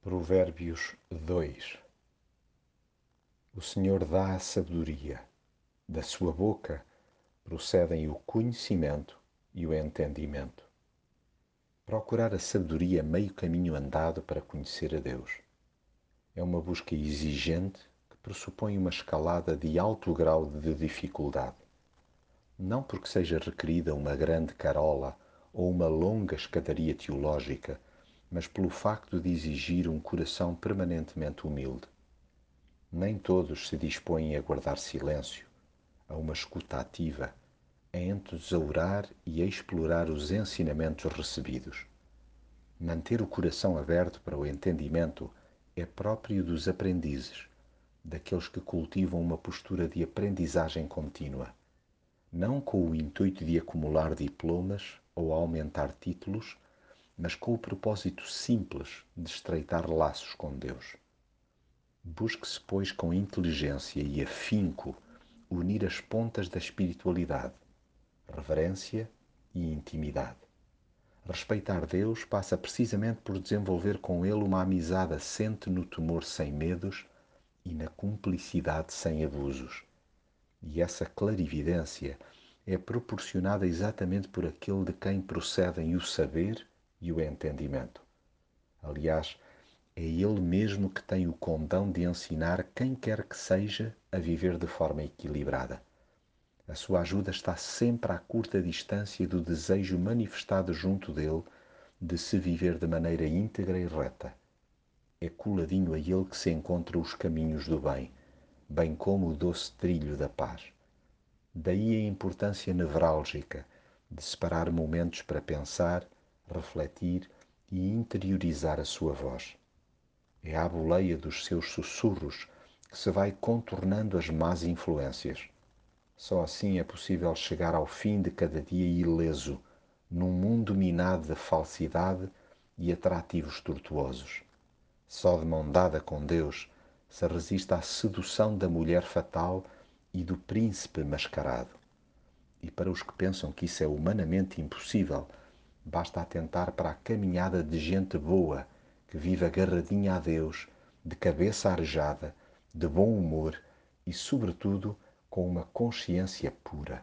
Provérbios 2 O Senhor dá a sabedoria, da sua boca procedem o conhecimento e o entendimento. Procurar a sabedoria é meio caminho andado para conhecer a Deus. É uma busca exigente que pressupõe uma escalada de alto grau de dificuldade. Não porque seja requerida uma grande carola ou uma longa escadaria teológica, mas pelo facto de exigir um coração permanentemente humilde. Nem todos se dispõem a guardar silêncio, a uma escuta ativa, a entesourar e a explorar os ensinamentos recebidos. Manter o coração aberto para o entendimento é próprio dos aprendizes, daqueles que cultivam uma postura de aprendizagem contínua, não com o intuito de acumular diplomas ou aumentar títulos, mas com o propósito simples de estreitar laços com Deus. Busque-se, pois, com inteligência e afinco unir as pontas da espiritualidade, reverência e intimidade. Respeitar Deus passa precisamente por desenvolver com Ele uma amizade assente no temor sem medos e na cumplicidade sem abusos. E essa clarividência é proporcionada exatamente por aquele de quem procedem o saber e o entendimento. Aliás, é Ele mesmo que tem o condão de ensinar quem quer que seja a viver de forma equilibrada. A sua ajuda está sempre à curta distância do desejo manifestado junto dele de se viver de maneira íntegra e reta. É coladinho a ele que se encontram os caminhos do bem, bem como o doce trilho da paz. Daí a importância nevrálgica de separar momentos para pensar, refletir e interiorizar a sua voz. É à boleia dos seus sussurros que se vai contornando as más influências. Só assim é possível chegar ao fim de cada dia ileso, num mundo minado de falsidade e atrativos tortuosos. Só de mão dada com Deus se resiste à sedução da mulher fatal e do príncipe mascarado. E para os que pensam que isso é humanamente impossível, Basta atentar para a caminhada de gente boa que vive agarradinha a Deus, de cabeça arejada, de bom humor e, sobretudo, com uma consciência pura.